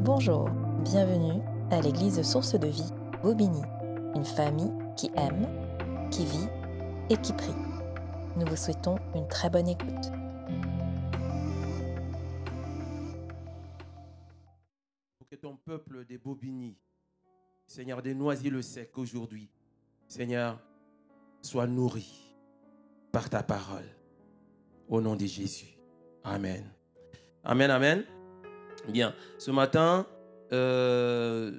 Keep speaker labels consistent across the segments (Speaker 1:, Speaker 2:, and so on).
Speaker 1: Bonjour, bienvenue à l'église Source de Vie, Bobigny, une famille qui aime, qui vit et qui prie. Nous vous souhaitons une très bonne écoute.
Speaker 2: Pour que ton peuple des Bobigny, Seigneur, des Noisy-le-Sec aujourd'hui, Seigneur, soit nourri par ta parole. Au nom de Jésus. Amen. Amen, amen. Bien, ce matin, euh,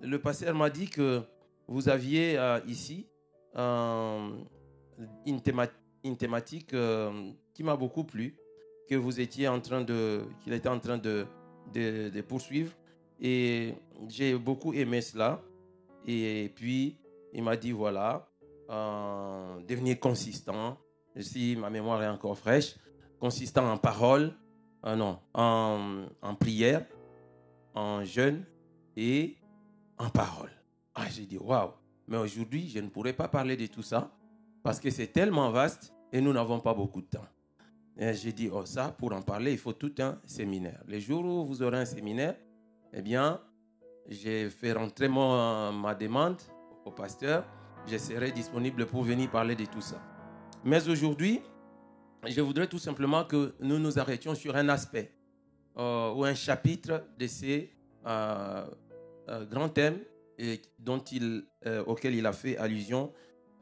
Speaker 2: le pasteur m'a dit que vous aviez euh, ici une, théma- une thématique euh, qui m'a beaucoup plu, que vous étiez en train de, qu'il était en train de, poursuivre. Et j'ai beaucoup aimé cela. Et puis, il m'a dit, voilà, devenir consistant, si ma mémoire est encore fraîche, consistant en parole, euh, non, en, en prière, en jeûne et en parole. Ah, j'ai dit, waouh, mais aujourd'hui, je ne pourrais pas parler de tout ça parce que c'est tellement vaste et nous n'avons pas beaucoup de temps. J'ai dit, oh, ça, pour en parler, il faut tout un séminaire. Les jours où vous aurez un séminaire, eh bien, j'ai fait rentrer mon- ma demande au pasteur. Je serai disponible pour venir parler de tout ça. Mais aujourd'hui, je voudrais tout simplement que nous nous arrêtions sur un aspect euh, ou un chapitre de ces euh, euh, grands thèmes et dont il, auxquels il a fait allusion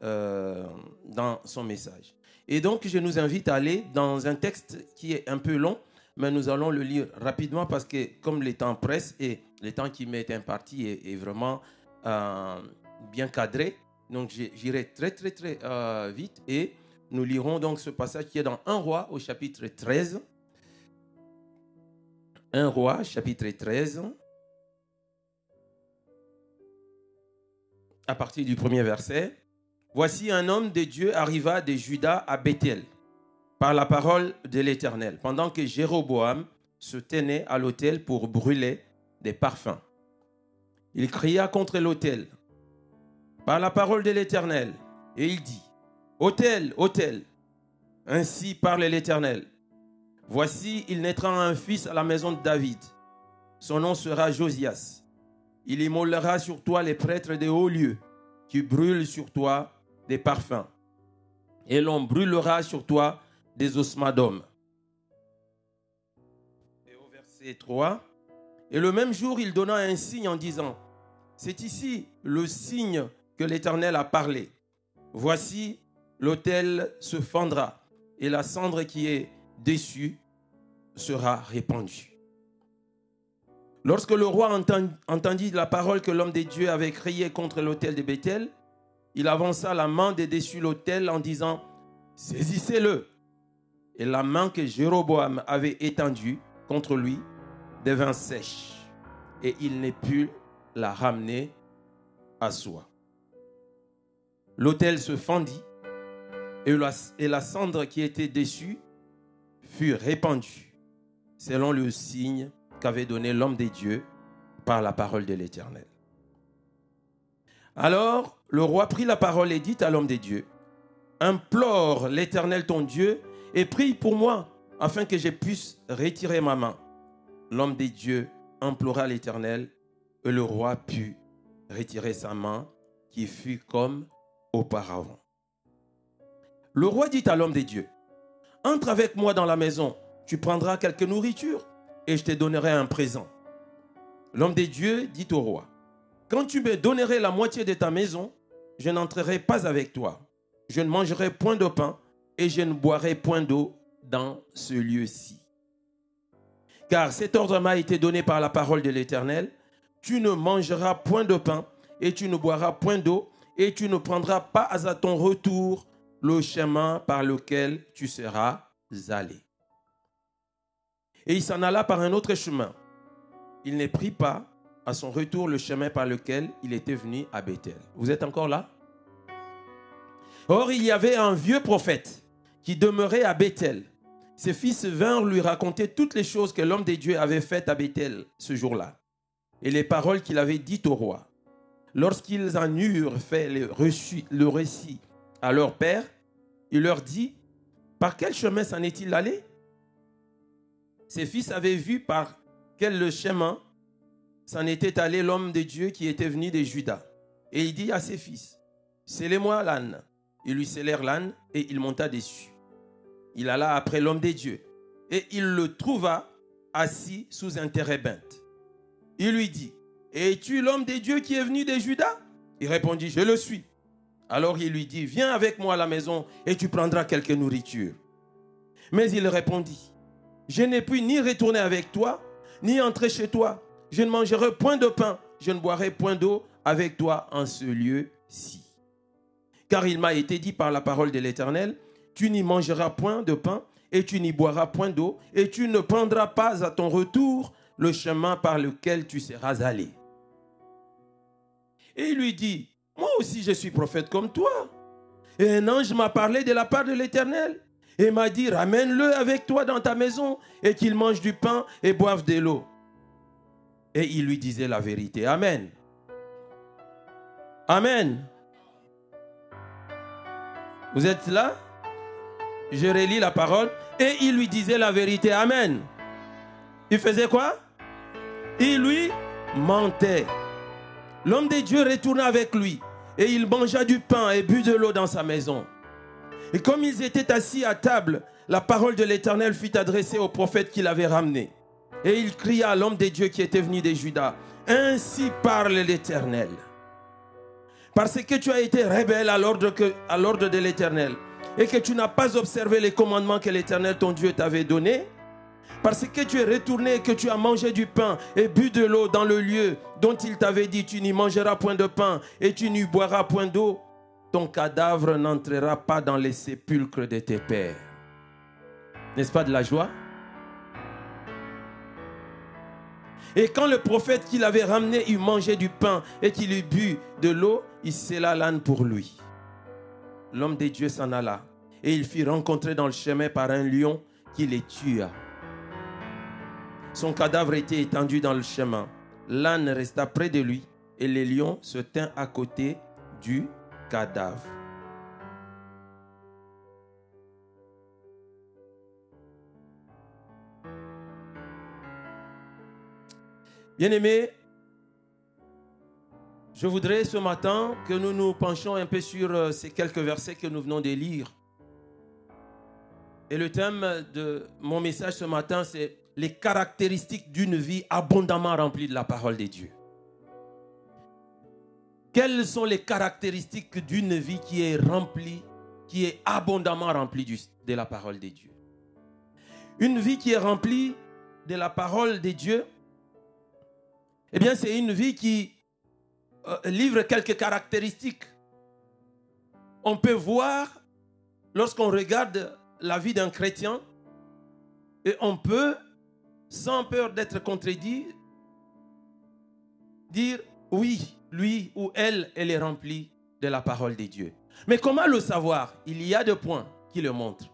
Speaker 2: dans son message. Et donc, je nous invite à aller dans un texte qui est un peu long, mais nous allons le lire rapidement parce que comme les temps pressent et le temps qui m'est imparti est, est vraiment bien cadré, donc j'irai très très très vite et nous lirons donc ce passage qui est dans 1 roi au chapitre 13. 1 roi chapitre 13. À partir du premier verset. Voici un homme de Dieu arriva de Juda à Bethel par la parole de l'Éternel, pendant que Jéroboam se tenait à l'autel pour brûler des parfums. Il cria contre l'autel par la parole de l'Éternel, et il dit, Autel, autel, ainsi parle l'Éternel. Voici, il naîtra un fils à la maison de David. Son nom sera Josias. Il immolera sur toi les prêtres des hauts lieux, qui brûlent sur toi des parfums. Et l'on brûlera sur toi des ossements d'hommes. Et au verset 3, et le même jour, il donna un signe en disant, c'est ici le signe que l'Éternel a parlé. Voici, l'autel se fendra, et la cendre qui est dessus sera répandue. Lorsque le roi enten- entendit la parole que l'homme de Dieu avait criée contre l'autel de Bethel, il avança la main de dessus l'autel en disant, Saisissez-le. Et la main que Jéroboam avait étendue contre lui devint sèche, et il ne put la ramener à soi. L'autel se fendit, et la, cendre qui était dessus fut répandue, selon le signe qu'avait donné l'homme des dieux par la parole de l'Éternel. Alors le roi prit la parole et dit à l'homme des dieux, Implore l'Éternel ton Dieu et prie pour moi, afin que je puisse retirer ma main. L'homme des dieux implora l'Éternel, et le roi put retirer sa main, qui fut comme auparavant. Le roi dit à l'homme des dieux, Entre avec moi dans la maison, tu prendras quelque nourriture, et je te donnerai un présent. L'homme des dieux dit au roi, Quand tu me donnerais la moitié de ta maison, je n'entrerai pas avec toi. Je ne mangerai point de pain, et je ne boirai point d'eau dans ce lieu-ci. Car cet ordre m'a été donné par la parole de l'Éternel. Tu ne mangeras point de pain, et tu ne boiras point d'eau, et tu ne prendras pas à ton retour le chemin par lequel tu seras allé. Et il s'en alla par un autre chemin. Il ne prit pas à son retour le chemin par lequel il était venu à Bethel. Vous êtes encore là? Or, il y avait un vieux prophète qui demeurait à Bethel. Ses fils vinrent lui raconter toutes les choses que l'homme des dieux avait faites à Bethel ce jour-là, et les paroles qu'il avait dites au roi. Lorsqu'ils en eurent fait le récit à leur père, il leur dit, par quel chemin s'en est-il allé? Ses fils avaient vu par quel chemin s'en était allé l'homme de Dieu qui était venu de Juda. Et il dit à ses fils, scellez-moi l'âne. Ils lui scellèrent l'âne et il monta dessus. Il alla après l'homme des dieux et il le trouva assis sous un térébinthe. Il lui dit, Es-tu l'homme des dieux qui est venu de Juda? Il répondit, Je le suis. Alors il lui dit, Viens avec moi à la maison et tu prendras quelque nourriture. Mais il répondit, Je n'ai pu ni retourner avec toi, ni entrer chez toi. Je ne mangerai point de pain, je ne boirai point d'eau avec toi en ce lieu-ci. Car il m'a été dit par la parole de l'Éternel, tu n'y mangeras point de pain et tu n'y boiras point d'eau, et tu ne prendras pas à ton retour le chemin par lequel tu seras allé. Et il lui dit, moi aussi je suis prophète comme toi. Et un ange m'a parlé de la part de l'Éternel et m'a dit, ramène-le avec toi dans ta maison et qu'il mange du pain et boive de l'eau. Et il lui disait la vérité. Amen. Amen. Vous êtes là? Je relis la parole. Et il lui disait la vérité. Amen. Il faisait quoi? Il lui mentait. L'homme de Dieu retourna avec lui. Et il mangea du pain et but de l'eau dans sa maison. Et comme ils étaient assis à table, la parole de l'Éternel fut adressée au prophète qui l'avait ramené. Et il cria à l'homme de Dieu qui était venu de Juda. Ainsi parle l'Éternel. Parce que tu as été rebelle à l'ordre de l'Éternel et que tu n'as pas observé les commandements que l'Éternel ton Dieu t'avait donnés, parce que tu es retourné et que tu as mangé du pain et bu de l'eau dans le lieu dont il t'avait dit, tu n'y mangeras point de pain et tu n'y boiras point d'eau, ton cadavre n'entrera pas dans les sépulcres de tes pères. N'est-ce pas de la joie? Et quand le prophète qui l'avait ramené eut mangé du pain et qu'il eut bu de l'eau, il scella l'âne pour lui. L'homme de Dieu s'en alla et il fit rencontrer dans le chemin par un lion qui les tua. Son cadavre était étendu dans le chemin. L'âne resta près de lui et le lion se tint à côté du cadavre. Bien-aimés, je voudrais ce matin que nous nous penchions un peu sur euh, ces quelques versets que nous venons de lire. Et le thème de mon message ce matin, c'est les caractéristiques d'une vie abondamment remplie de la parole de Dieu. Quelles sont les caractéristiques d'une vie qui est remplie, qui est abondamment remplie de la parole de Dieu? Une vie qui est remplie de la parole de Dieu, eh bien, c'est une vie qui euh, livre quelques caractéristiques. On peut voir, lorsqu'on regarde la vie d'un chrétien, et on peut, sans peur d'être contredit, dire oui, lui ou elle, elle est remplie de la parole de Dieu. Mais comment le savoir? Il y a deux points qui le montrent.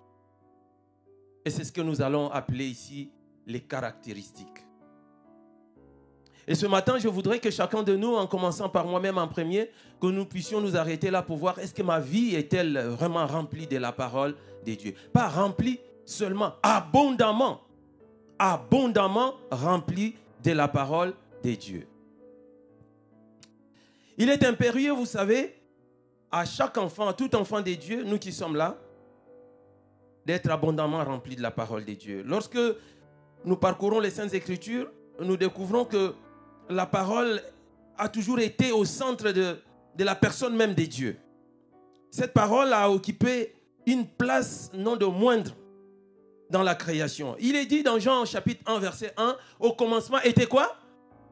Speaker 2: Et c'est ce que nous allons appeler ici les caractéristiques. Et ce matin, je voudrais que chacun de nous, en commençant par moi-même en premier, que nous puissions nous arrêter là pour voir est-ce que ma vie est-elle vraiment remplie de la parole de Dieu? Pas remplie seulement, abondamment, abondamment remplie de la parole de Dieu. Il est impérieux, vous savez, à chaque enfant, à tout enfant de Dieu, nous qui sommes là, d'être abondamment rempli de la parole de Dieu. Lorsque nous parcourons les Saintes Écritures, nous découvrons que la parole a toujours été au centre de, la personne même de Dieu. Cette parole a occupé une place non de moindre dans la création. Il est dit dans Jean chapitre 1 verset 1, au commencement était quoi?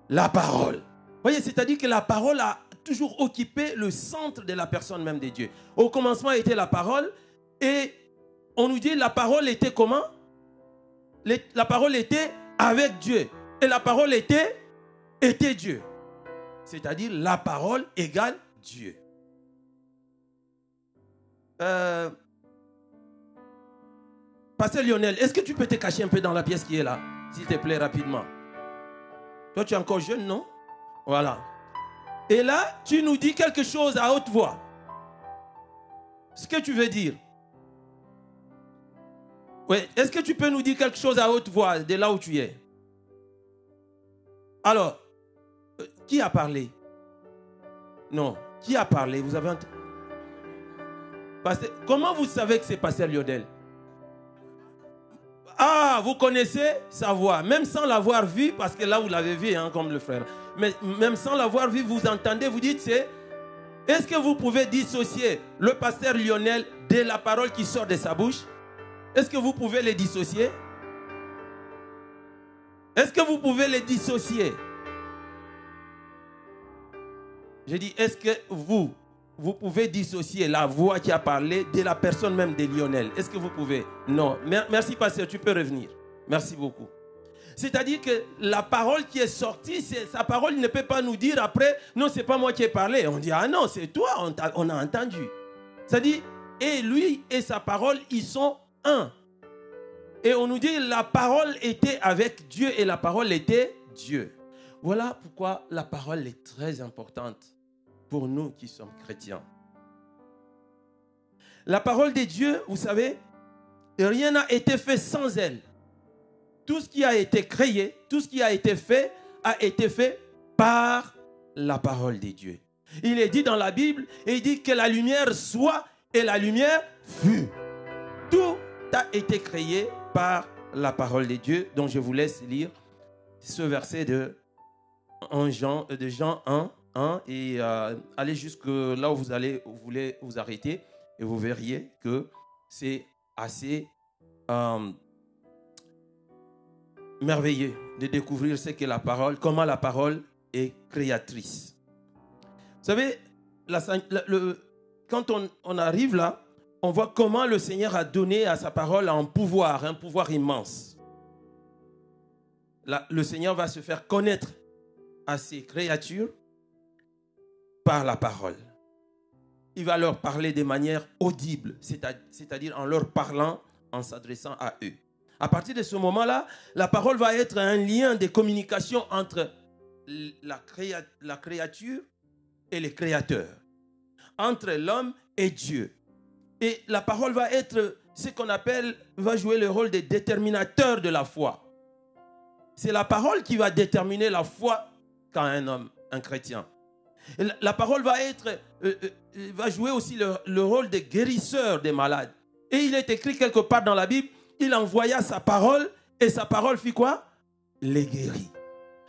Speaker 2: La parole. Voyez, c'est-à-dire que la parole a toujours occupé le centre de la personne même de Dieu. Au commencement était la parole et on nous dit la parole était comment? La parole était avec Dieu et la parole était était Dieu. C'est-à-dire la parole égale Dieu. Euh, Pasteur Lionel, est-ce que tu peux te cacher un peu dans la pièce qui est là S'il te plaît, rapidement? Toi, tu es encore jeune, non? Voilà. Et là, tu nous dis quelque chose à haute voix. Ce que tu veux dire. Oui, est-ce que tu peux nous dire quelque chose à haute voix de là où tu es? Alors, Qui a parlé? Non. Qui a parlé? Vous avez entendu Comment vous savez que c'est Pasteur Lionel? Ah, vous connaissez sa voix, même sans l'avoir vu, parce que là vous l'avez vu, hein, comme le frère. Mais même sans l'avoir vu, vous entendez, vous dites, c'est... Est-ce que vous pouvez dissocier le pasteur Lionel de la parole qui sort de sa bouche? Est-ce que vous pouvez les dissocier? Est-ce que vous pouvez les dissocier? Je dis, est-ce que vous, vous pouvez dissocier la voix qui a parlé de la personne même de Lionel Est-ce que vous pouvez? Non. Merci, pasteur, tu peux revenir. Merci beaucoup. C'est-à-dire que la parole qui est sortie, sa parole ne peut pas nous dire après, non, c'est pas moi qui ai parlé. On dit, ah non, c'est toi, on a, on a entendu. C'est-à-dire, et lui et sa parole, ils sont un. Et on nous dit, la parole était avec Dieu et la parole était Dieu. Voilà pourquoi la parole est très importante pour nous qui sommes chrétiens. La parole de Dieu, vous savez, rien n'a été fait sans elle. Tout ce qui a été créé, tout ce qui a été fait, a été fait par la parole de Dieu. Il est dit dans la Bible, il dit que la lumière soit et la lumière fut. Tout a été créé par la parole de Dieu. Donc je vous laisse lire ce verset de, Jean, de Jean 1, et euh, allez jusque là où vous allez, vous voulez vous arrêter et vous verriez que c'est assez euh, merveilleux de découvrir ce qu'est la parole, comment la parole est créatrice. Vous savez, quand on, on arrive là, on voit comment le Seigneur a donné à sa parole un pouvoir, un pouvoir immense. le Seigneur va se faire connaître à ses créatures par la parole. Il va leur parler de manière audible, c'est-à-dire en leur parlant, en s'adressant à eux. À partir de ce moment-là, la parole va être un lien de communication entre la, la créature et le créateur, entre l'homme et Dieu. Et la parole va être ce qu'on appelle, va jouer le rôle de déterminateur de la foi. C'est la parole qui va déterminer la foi quand un homme, un chrétien. La parole va être, euh, euh, va jouer aussi le, rôle de guérisseur des malades. Et il est écrit quelque part dans la Bible, il envoya sa parole et sa parole fit quoi? Les guérit.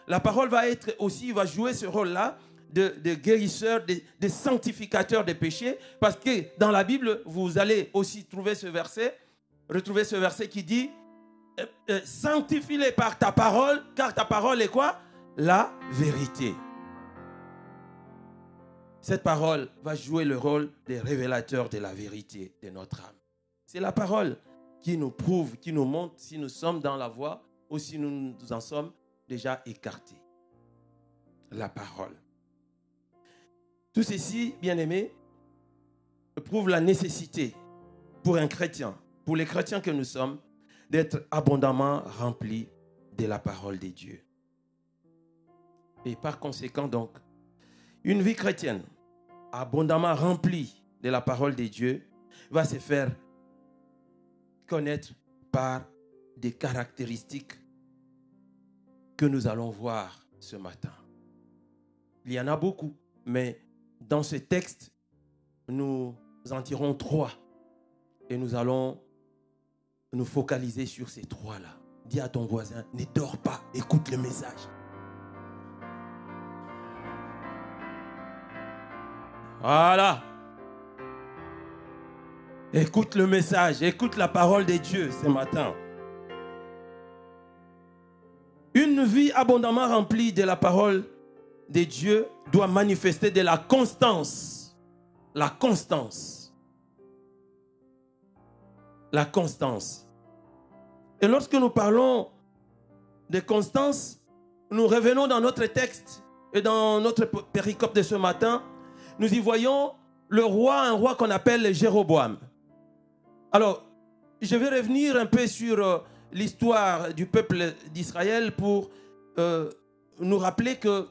Speaker 2: La parole va être aussi, va jouer ce rôle-là de, guérisseur, de, sanctificateur des péchés, parce que dans la Bible, vous allez aussi trouver ce verset, retrouver ce verset qui dit, euh, sanctifie-les par ta parole, car ta parole est quoi? La vérité. Cette parole va jouer le rôle des révélateurs de la vérité de notre âme. C'est la parole qui nous prouve, qui nous montre si nous sommes dans la voie ou si nous nous en sommes déjà écartés. La parole. Tout ceci, bien aimé, prouve la nécessité pour un chrétien, pour les chrétiens que nous sommes, d'être abondamment remplis de la parole de Dieu. Et par conséquent, donc, une vie chrétienne abondamment rempli de la parole de Dieu, va se faire connaître par des caractéristiques que nous allons voir ce matin. Il y en a beaucoup, mais dans ce texte, nous en tirons trois et nous allons nous focaliser sur ces trois-là. Dis à ton voisin, ne dors pas, écoute le message. Voilà. Écoute le message, écoute la parole de Dieu ce matin. Une vie abondamment remplie de la parole de Dieu doit manifester de la constance. La constance. La constance. Et lorsque nous parlons de constance, nous revenons dans notre texte et dans notre péricope de ce matin nous y voyons le roi, un roi qu'on appelle Jéroboam. Alors, je vais revenir un peu sur euh, l'histoire du peuple d'Israël pour euh, nous rappeler que,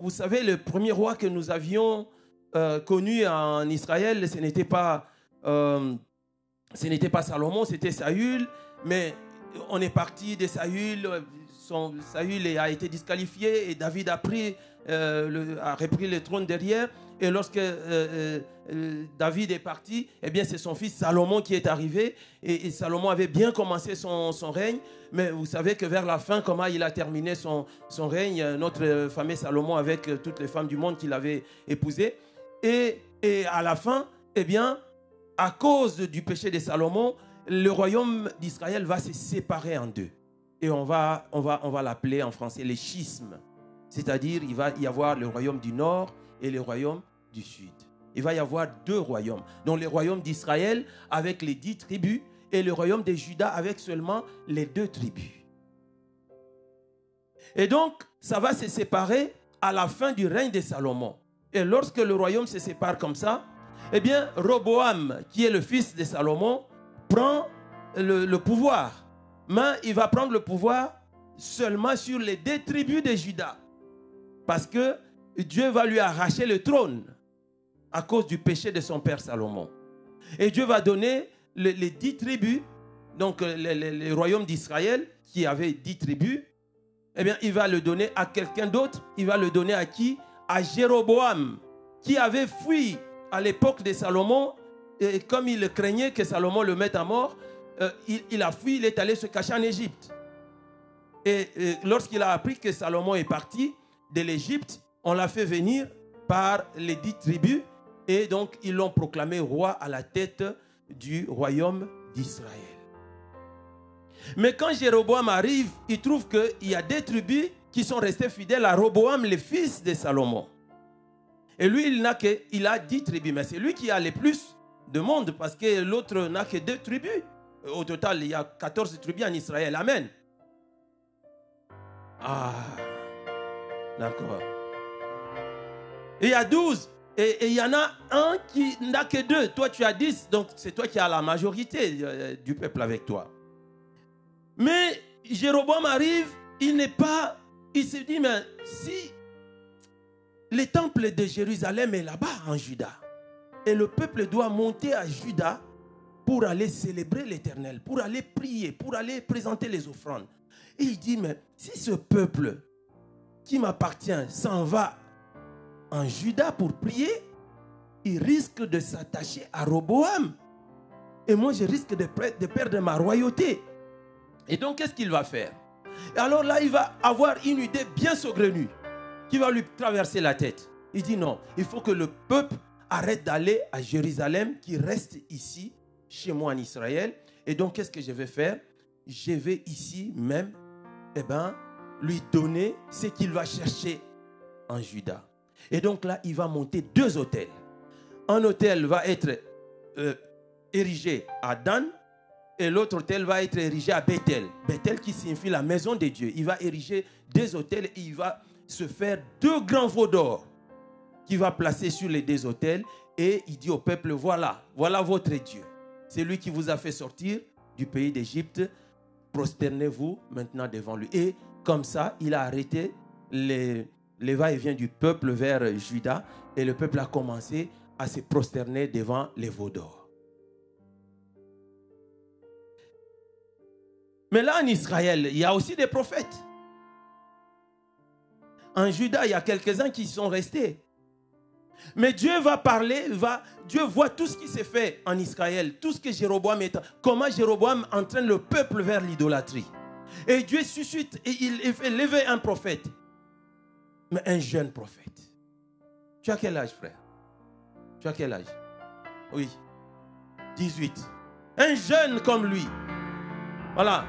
Speaker 2: vous savez, le premier roi que nous avions euh, connu en Israël, ce n'était pas, Salomon, c'était Saül, mais on est parti de Saül Saül a été disqualifié et David a repris le trône derrière. Et lorsque David est parti, eh bien c'est son fils Salomon qui est arrivé. Et, Salomon avait bien commencé son, règne. Mais vous savez que vers la fin, comment il a terminé son, règne, notre fameux Salomon avec toutes les femmes du monde qu'il avait épousées. Et, et à la fin, eh bien, à cause du péché de Salomon, le royaume d'Israël va se séparer en deux. Et on va, on va, on va l'appeler en français les schismes. C'est-à-dire, il va y avoir le royaume du nord et le royaume du sud. Il va y avoir deux royaumes. Donc le royaume d'Israël avec les dix tribus et le royaume de Juda avec seulement les deux tribus. Et donc, ça va se séparer à la fin du règne de Salomon. Et lorsque le royaume se sépare comme ça, eh bien, Roboam, qui est le fils de Salomon, prend le, pouvoir. Mais il va prendre le pouvoir seulement sur les deux tribus de Juda. Parce que Dieu va lui arracher le trône à cause du péché de son père Salomon. Et Dieu va donner les, dix tribus, donc le, royaume d'Israël, qui avait dix tribus, eh bien, il va le donner à quelqu'un d'autre. Il va le donner à qui? À Jéroboam, qui avait fui à l'époque de Salomon et comme il craignait que Salomon le mette à mort, euh, il, a fui, il est allé se cacher en Égypte. Et, lorsqu'il a appris que Salomon est parti de l'Égypte, on l'a fait venir par les dix tribus et donc ils l'ont proclamé roi à la tête du royaume d'Israël. Mais quand Jéroboam arrive, il trouve qu'il y a des tribus qui sont restées fidèles à Roboam, le fils de Salomon. Et lui, il n'a que, il a dix tribus, mais c'est lui qui a les plus de monde parce que l'autre n'a que deux tribus. Au total, il y a 14 tribus en Israël. Amen. Ah, d'accord. Il y a 12. Et il y en a un qui n'a que deux. Toi, tu as 10. Donc, c'est toi qui as la majorité euh, du peuple avec toi. Mais Jéroboam arrive, il n'est pas. Il se dit, mais si le temple de Jérusalem est là-bas en Juda, et le peuple doit monter à Juda pour aller célébrer l'Éternel, pour aller prier, pour aller présenter les offrandes. Et il dit, mais si ce peuple qui m'appartient s'en va en Juda pour prier, il risque de s'attacher à Roboam. Et moi, je risque de, perdre ma royauté. Et donc, qu'est-ce qu'il va faire? Alors là, il va avoir une idée bien saugrenue qui va lui traverser la tête. Il dit non, il faut que le peuple arrête d'aller à Jérusalem, qui reste ici, chez moi en Israël. Et donc, qu'est-ce que je vais faire? Je vais ici même, eh ben, lui donner ce qu'il va chercher en Juda. Et donc là, il va monter deux hôtels. Un hôtel va être euh, érigé à Dan et l'autre hôtel va être érigé à Bethel. Bethel qui signifie la maison de Dieu. Il va ériger deux hôtels et il va se faire deux grands veaux d'or qui va placer sur les deux hôtels et il dit au peuple, voilà, voilà votre Dieu. C'est lui qui vous a fait sortir du pays d'Égypte. Prosternez-vous maintenant devant lui. Et comme ça, il a arrêté les, les va-et-vient du peuple vers Juda et le peuple a commencé à se prosterner devant les veaux d'or. Mais là en Israël, il y a aussi des prophètes. En Juda, il y a quelques-uns qui sont restés. Mais Dieu va parler, va, Dieu voit tout ce qui s'est fait en Israël, tout ce que Jéroboam est, comment Jéroboam entraîne le peuple vers l'idolâtrie. Et Dieu suscite et il fait lever un prophète, mais un jeune prophète. Tu as quel âge, frère? Tu as quel âge? Oui, 18. Un jeune comme lui. Voilà.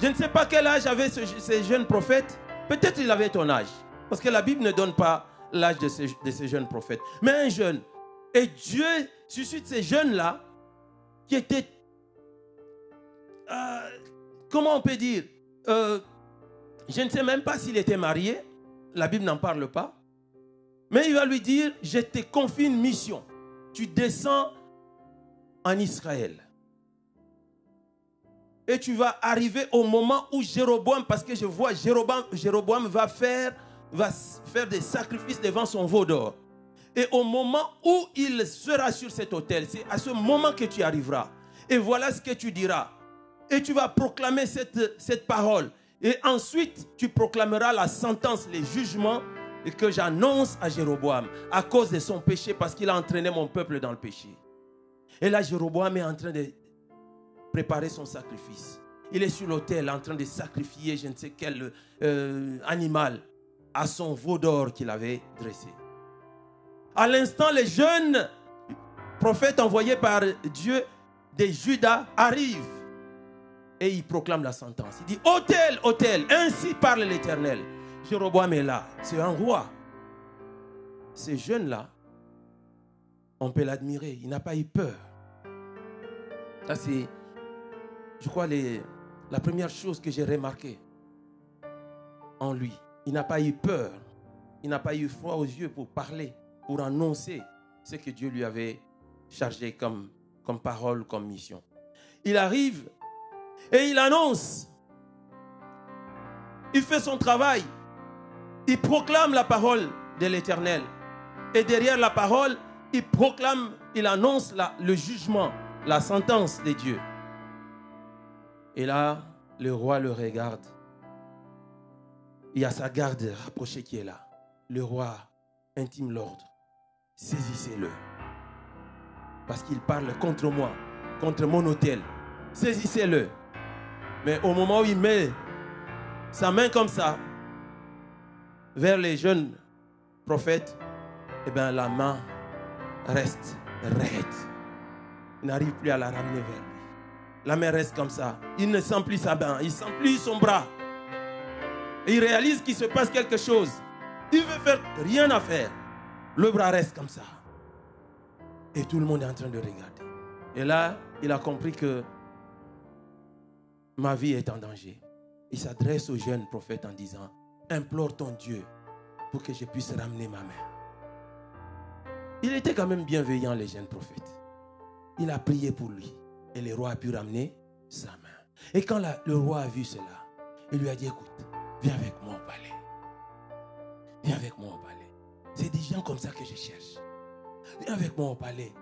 Speaker 2: Je ne sais pas quel âge avait ce, jeune prophète. Peut-être il avait ton âge. Parce que la Bible ne donne pas l'âge de ces, jeunes prophètes. Mais un jeune. Et Dieu suscite ces jeunes-là qui étaient, euh, comment on peut dire, euh, je ne sais même pas s'il était marié, la Bible n'en parle pas, mais il va lui dire, je te confie une mission. Tu descends en Israël. Et tu vas arriver au moment où Jéroboam, parce que je vois Jéroboam, va faire des sacrifices devant son veau d'or. Et au moment où il sera sur cet autel, c'est à ce moment que tu arriveras. Et voilà ce que tu diras. Et tu vas proclamer cette parole. Et ensuite, tu proclameras la sentence, les jugements que j'annonce à Jéroboam à cause de son péché parce qu'il a entraîné mon peuple dans le péché. Et là, Jéroboam est en train de préparer son sacrifice. Il est sur l'autel en train de sacrifier je ne sais quel euh, animal à son veau d'or qu'il avait dressé. À l'instant, les jeunes prophètes envoyés par Dieu de Judas arrivent et ils proclament la sentence. Il dit, hôtel, hôtel, ainsi parle l'Éternel. Jéroboam est là, c'est un roi. Ces jeunes-là, on peut l'admirer, il n'a pas eu peur. Ça, c'est, je crois, les, la première chose que j'ai remarquée en lui. Il n'a pas eu peur. Il n'a pas eu froid aux yeux pour parler, pour annoncer ce que Dieu lui avait chargé comme, comme parole, comme mission. Il arrive et il annonce. Il fait son travail. Il proclame la parole de l'Éternel. Et derrière la parole, il proclame, il annonce le jugement, la sentence de Dieu. Et là, le roi le regarde. Il y a sa garde rapprochée qui est là. Le roi intime l'ordre. Saisissez-le. Parce qu'il parle contre moi, contre mon hôtel. Saisissez-le. Mais au moment où il met sa main comme ça vers les jeunes prophètes, eh bien la main reste raide. Il n'arrive plus à la ramener vers lui. La main reste comme ça. Il ne sent plus sa main, il sent plus son bras. Il réalise qu'il se passe quelque chose. Il veut faire rien à faire. Le bras reste comme ça. Et tout le monde est en train de regarder. Et là, il a compris que ma vie est en danger. Il s'adresse au jeune prophète en disant, implore ton Dieu pour que je puisse ramener ma main. Il était quand même bienveillant, les jeunes prophètes. Il a prié pour lui. Et le roi a pu ramener sa main. Et quand le roi a vu cela, il lui a dit, écoute, viens avec moi au palais. Viens avec moi au palais. C'est des gens comme ça que je cherche. Viens avec moi au palais.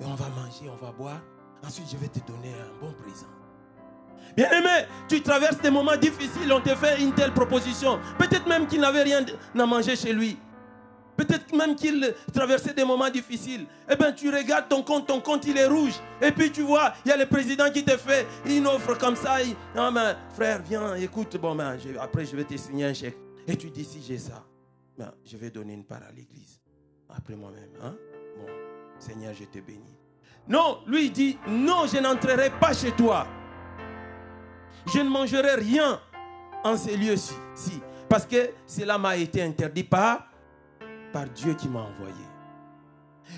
Speaker 2: Et on va manger, on va boire. Ensuite, je vais te donner un bon présent. Bien aimé, tu traverses des moments difficiles, on te fait une telle proposition. Peut-être même qu'il n'avait rien à manger chez lui. Peut-être même qu'il traversait des moments difficiles. Eh bien, tu regardes ton compte, ton compte il est rouge. Et puis tu vois, il y a le président qui te fait une offre comme ça. non, mais frère, viens, écoute, bon, après je vais te signer un chèque. Et tu dis, si j'ai ça, ben, je vais donner une part à l'église. Après moi-même. Hein? Bon, Seigneur, je te bénis. Non, lui il dit, non, je n'entrerai pas chez toi. Je ne mangerai rien en ces lieux-ci. Parce que cela m'a été interdit par par Dieu qui m'a envoyé.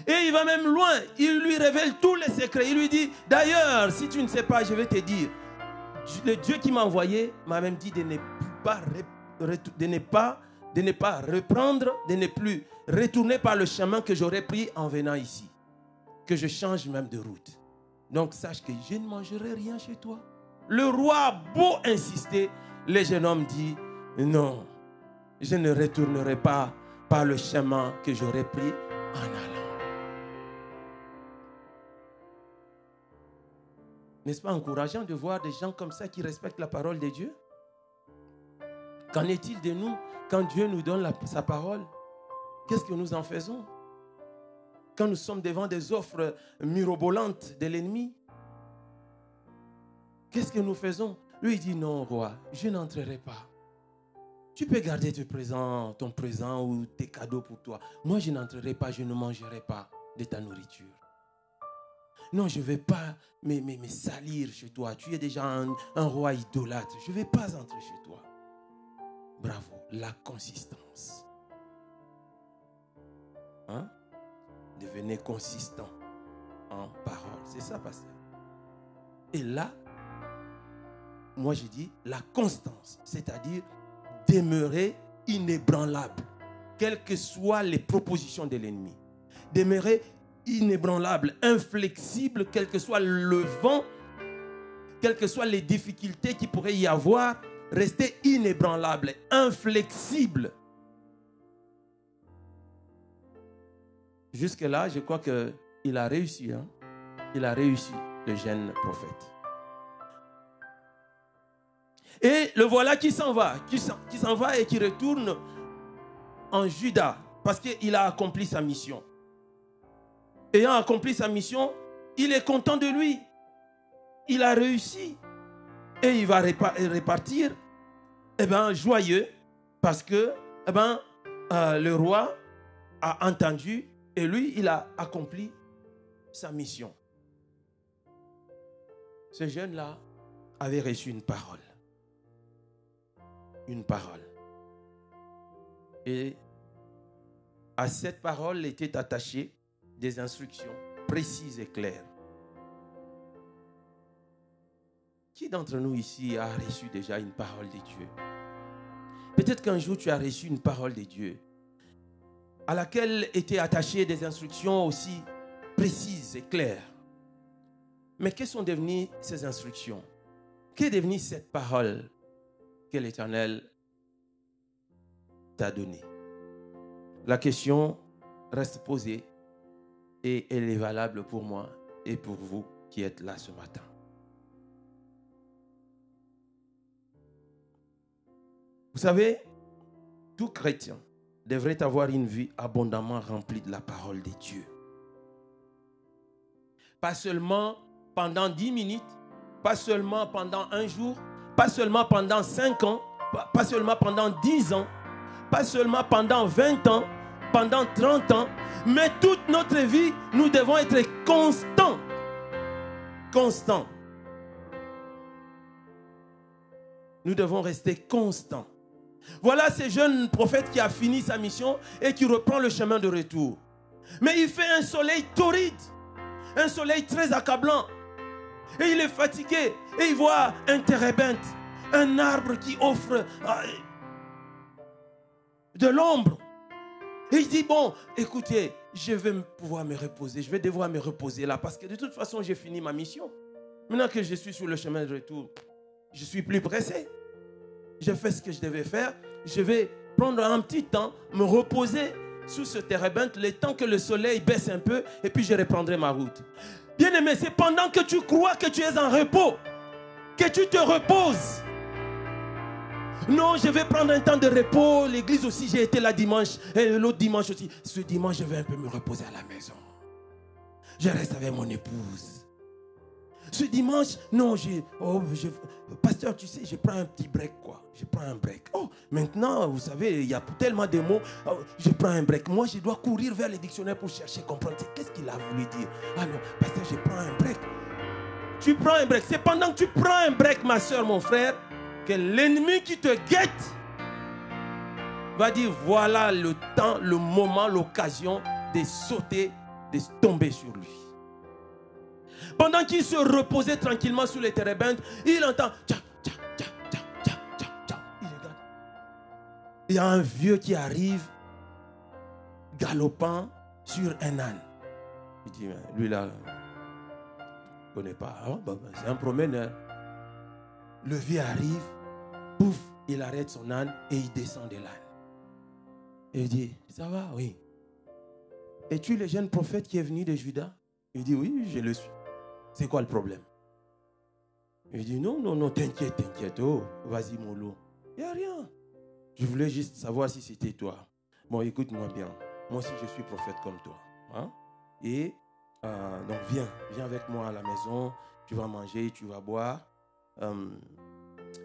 Speaker 2: Et il va même loin. Il lui révèle tous les secrets. Il lui dit, d'ailleurs, si tu ne sais pas, je vais te dire. Le Dieu qui m'a envoyé m'a même dit de ne pas, de ne pas, de ne pas reprendre, de ne plus retourner par le chemin que j'aurais pris en venant ici. Que je change même de route. Donc sache que je ne mangerai rien chez toi. Le roi a beau insister, le jeune homme dit, non, je ne retournerai pas par le chemin que j'aurais pris en allant. N'est-ce pas encourageant de voir des gens comme ça qui respectent la parole de Dieu? Qu'en est-il de nous quand Dieu nous donne sa parole? Qu'est-ce que nous en faisons? Quand nous sommes devant des offres mirobolantes de l'ennemi Qu'est-ce que nous faisons? Lui dit non, roi, je n'entrerai pas. Tu peux garder ton présent, ton présent ou tes cadeaux pour toi. Moi, je n'entrerai pas, je ne mangerai pas de ta nourriture. Non, je ne vais pas me, me, salir chez toi. Tu es déjà un, roi idolâtre. Je ne vais pas entrer chez toi. Bravo, la consistance. Hein? Devenez consistant en parole. C'est ça, pasteur. Et là, moi je dis la constance, c'est-à-dire demeurer inébranlable, quelles que soient les propositions de l'ennemi. Demeurer inébranlable, inflexible, quel que soit le vent, quelles que soient les difficultés qui pourrait y avoir, rester inébranlable, inflexible. Jusque-là, je crois qu'il a réussi. Hein? Il a réussi, le jeune prophète. Et le voilà qui s'en va, qui s'en va et qui retourne en Juda parce qu'il a accompli sa mission. Ayant accompli sa mission, il est content de lui. Il a réussi. Et il va repartir eh ben, joyeux parce que eh ben, euh, le roi a entendu et lui, il a accompli sa mission. Ce jeune-là avait reçu une parole. Une parole. Et à cette parole étaient attachées des instructions précises et claires. Qui d'entre nous ici a reçu déjà une parole de Dieu? Peut-être qu'un jour tu as reçu une parole de Dieu à laquelle étaient attachées des instructions aussi précises et claires. Mais quelles sont devenues ces instructions? Qu'est devenue cette parole? Que l'Éternel t'a donnée La question reste posée et elle est valable pour moi et pour vous qui êtes là ce matin. Vous savez, tout chrétien devrait avoir une vie abondamment remplie de la parole de Dieu. Pas seulement pendant dix minutes, pas seulement pendant un jour, pas seulement pendant cinq ans, pas seulement pendant dix ans, pas seulement pendant vingt ans, pendant trente ans, mais toute notre vie, nous devons être constants. Constants. Nous devons rester constants. Voilà ce jeune prophète qui a fini sa mission et qui reprend le chemin de retour. Mais il fait un soleil torride, un soleil très accablant. Et il est fatigué et il voit un térébinthe, un arbre qui offre euh, de l'ombre. Et il dit, bon, écoutez, je vais pouvoir me reposer, je vais devoir me reposer là parce que de toute façon, j'ai fini ma mission. Maintenant que je suis sur le chemin de retour, je suis plus pressé j'ai fait ce que je devais faire. Je vais prendre un petit temps, me reposer sous ce térébinthe, le temps que le soleil baisse un peu, et puis je reprendrai ma route. Bien aimé, c'est pendant que tu crois que tu es en repos, que tu te reposes. Non, je vais prendre un temps de repos. L'église aussi, j'ai été là dimanche. Et l'autre dimanche aussi. Ce dimanche, je vais un peu me reposer à la maison. Je reste avec mon épouse. Ce dimanche, non, j'ai, oh, pasteur, tu sais, je prends un petit break, quoi. Je prends un break. Oh, maintenant, vous savez, il y a tellement de mots. Oh, je prends un break. Moi, je dois courir vers les dictionnaires pour chercher, comprendre. Qu'est-ce qu'il a voulu dire? Ah non, pasteur, je prends un break. Tu prends un break. C'est pendant que tu prends un break, ma soeur, mon frère, que l'ennemi qui te guette va dire voilà le temps, le moment, l'occasion de sauter, de tomber sur lui. Pendant qu'il se reposait tranquillement sous les térébintes, il entend Il regarde. Il y a un vieux qui arrive galopant sur un âne. Il dit, lui là, ne connaît pas. Bah, bah, c'est un promeneur. Le vieux arrive, pouf, il arrête son âne et il descend de l'âne. Il dit, ça va, oui. Es-tu le jeune prophète qui est venu de Juda? Il dit, oui, je le suis. C'est quoi le problème? Il dit non, non, non, t'inquiète, t'inquiète. Oh, vas-y, mollo. Il n'y a rien. Je voulais juste savoir si c'était toi. Bon, écoute-moi bien. Moi aussi, je suis prophète comme toi. Hein? Et euh, donc, viens, viens avec moi à la maison. Tu vas manger, tu vas boire. Euh,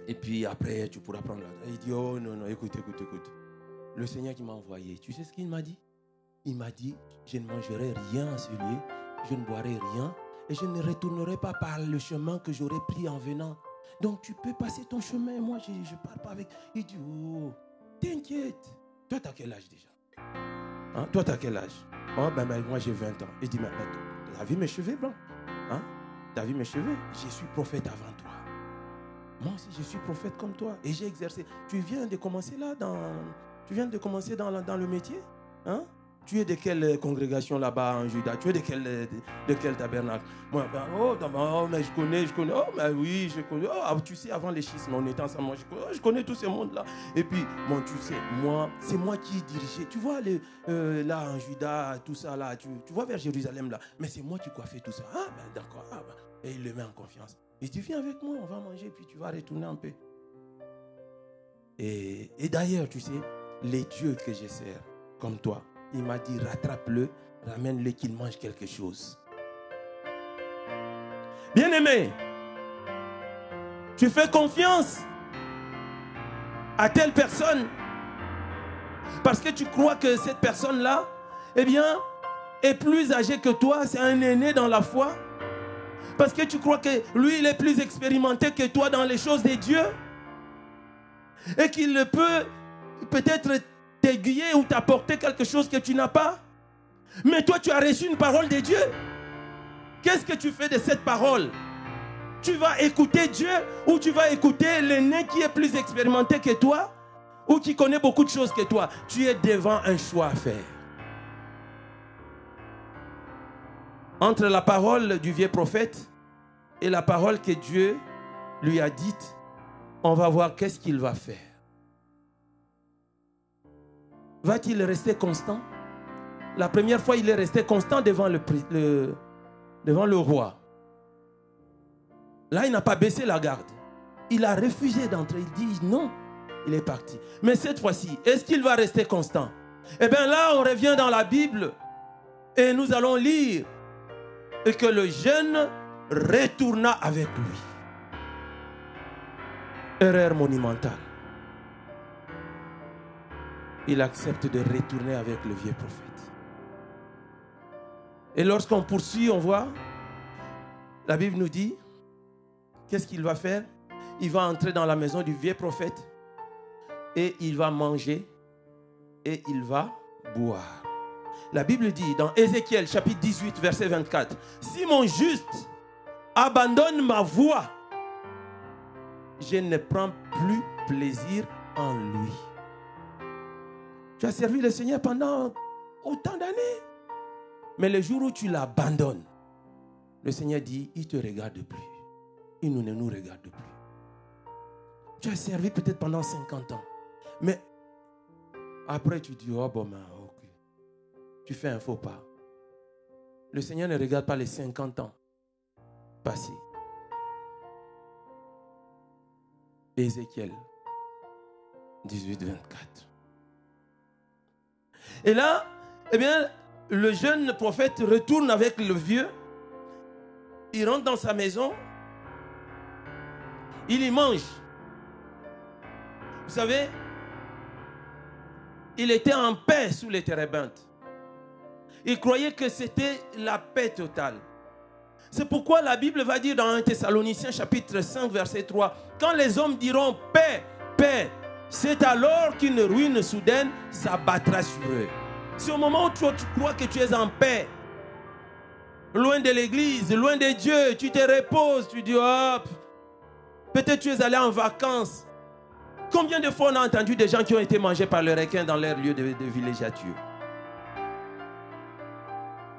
Speaker 2: et puis après, tu pourras prendre la. Il dit Oh non, non, écoute, écoute, écoute. Le Seigneur qui m'a envoyé, tu sais ce qu'il m'a dit? Il m'a dit Je ne mangerai rien à celui, je ne boirai rien, et je ne retournerai pas par le chemin que j'aurais pris en venant. Donc tu peux passer ton chemin. Moi, je ne parle pas avec. Il dit, oh, t'inquiète. Toi, tu as quel âge déjà? Hein? Toi, tu as quel âge? Oh, ben, ben moi, j'ai 20 ans. Il dit, mais, tu as vu mes cheveux blancs? Hein? Tu as vu mes cheveux? Je suis prophète avant toi. Moi aussi, je suis prophète comme toi. Et j'ai exercé. Tu viens de commencer là dans. Tu viens de commencer dans, dans le métier? Hein? Tu es de quelle congrégation là-bas en Juda? Tu es de quel, de, tabernacle? Moi, ben, oh, oh, mais je connais, je connais. Oh, mais oui, je connais. Oh, ah, tu sais, avant les schismes, on était ensemble. Moi, je, connais, oh, je connais tout ce monde-là. Et puis, bon, tu sais, moi, c'est moi qui dirigeais. Tu vois, les, euh, là, en Juda, tout ça, là, tu, tu vois vers Jérusalem, là. Mais c'est moi qui coiffais tout ça. Ah, ben d'accord. Ah, ben. Et il le met en confiance. Il dit, viens avec moi, on va manger, puis tu vas retourner un peu. Et, et d'ailleurs, tu sais, les dieux que je sers, comme toi, il m'a dit, rattrape-le, ramène-le qu'il mange quelque chose. Bien-aimé, tu fais confiance à telle personne parce que tu crois que cette personne-là, eh bien, est plus âgée que toi, c'est un aîné dans la foi. Parce que tu crois que lui, il est plus expérimenté que toi dans les choses des dieux. Et qu'il peut peut-être t'aiguiller ou t'apporter quelque chose que tu n'as pas. Mais toi, tu as reçu une parole de Dieu. Qu'est-ce que tu fais de cette parole? Tu vas écouter Dieu ou tu vas écouter l'aîné qui est plus expérimenté que toi ou qui connaît beaucoup de choses que toi? Tu es devant un choix à faire. Entre la parole du vieux prophète et la parole que Dieu lui a dite, on va voir qu'est-ce qu'il va faire. Va-t-il rester constant? La première fois, il est resté constant devant le, devant le roi. Là, il n'a pas baissé la garde. Il a refusé d'entrer. Il dit non. Il est parti. Mais cette fois-ci, est-ce qu'il va rester constant? Eh bien là, on revient dans la Bible et nous allons lire et que le jeune retourna avec lui. Erreur monumentale. Il accepte de retourner avec le vieux prophète. Et lorsqu'on poursuit, on voit, la Bible nous dit, qu'est-ce qu'il va faire? Il va entrer dans la maison du vieux prophète et il va manger et il va boire. La Bible dit dans Ézéchiel chapitre 18 verset 24, si mon juste abandonne ma voix, je ne prends plus plaisir en lui. Tu as servi le Seigneur pendant autant d'années. Mais le jour où tu l'abandonnes, le Seigneur dit, il ne te regarde plus. Il ne nous regarde plus. Tu as servi peut-être pendant 50 ans. Mais après, tu dis, oh bon, ben, ok. Tu fais un faux pas. Le Seigneur ne regarde pas les 50 ans passés. Ézéchiel 18, 24. Et là, eh bien, le jeune prophète retourne avec le vieux. Il rentre dans sa maison. Il y mange. Vous savez, il était en paix sous les térébintes. Il croyait que c'était la paix totale. C'est pourquoi la Bible va dire dans 1 Thessaloniciens chapitre 5 verset 3, quand les hommes diront paix, paix, c'est alors qu'une ruine soudaine s'abattra sur eux. C'est au moment où tu, crois que tu es en paix, loin de l'église, loin de Dieu, tu te reposes, tu dis, hop, peut-être tu es allé en vacances. Combien de fois on a entendu des gens qui ont été mangés par le requin dans leur lieu de, villégiature?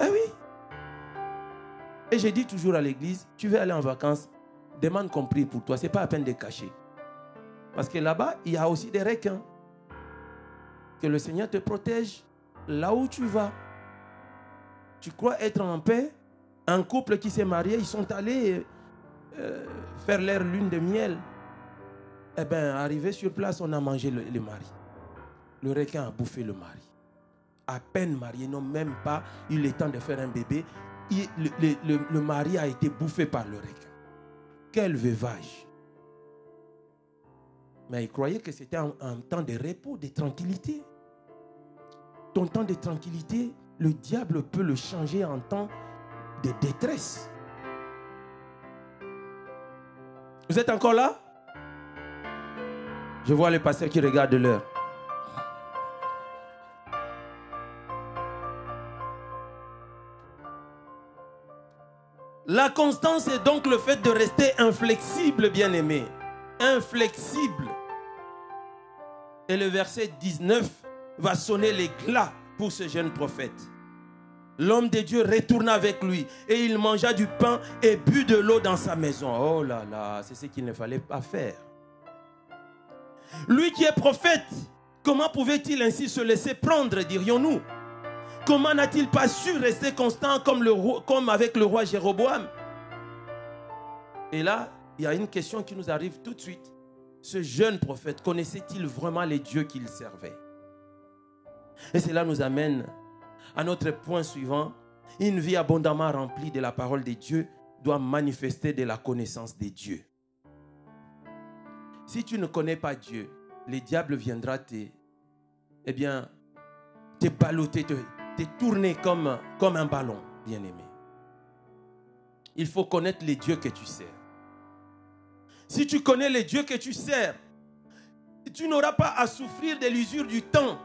Speaker 2: Eh oui. Et j'ai dit toujours à l'église, tu veux aller en vacances, demande compris pour toi, ce n'est pas à peine de cacher. Parce que là-bas, il y a aussi des requins. Que le Seigneur te protège là où tu vas. Tu crois être en paix? Un couple qui s'est marié, ils sont allés euh, faire leur lune de miel. Eh bien, arrivé sur place, on a mangé le, mari. Le requin a bouffé le mari. À peine marié, n'ont même pas eu le temps de faire un bébé. le, mari a été bouffé par le requin. Quel veuvage. Mais il croyait que c'était un temps de repos, de tranquillité ton temps de tranquillité, le diable peut le changer en temps de détresse. Vous êtes encore là? Je vois le pasteur qui regarde l'heure. La constance est donc le fait de rester inflexible, bien-aimé. Inflexible. Et le verset 19 va sonner l'éclat pour ce jeune prophète. L'homme de Dieu retourna avec lui et il mangea du pain et but de l'eau dans sa maison. Oh là là, c'est ce qu'il ne fallait pas faire. Lui qui est prophète, comment pouvait-il ainsi se laisser prendre, dirions-nous? Comment n'a-t-il pas su rester constant comme, avec le roi Jéroboam? Et là, il y a une question qui nous arrive tout de suite. Ce jeune prophète connaissait-il vraiment les dieux qu'il servait? Et cela nous amène à notre point suivant. Une vie abondamment remplie de la parole de Dieu doit manifester de la connaissance des dieux. Si tu ne connais pas Dieu, le diable viendra te, eh bien, te balloter, te, te tourner comme, comme un ballon, bien-aimé. Il faut connaître les dieux que tu sers. Si tu connais les dieux que tu sers, tu n'auras pas à souffrir de l'usure du temps.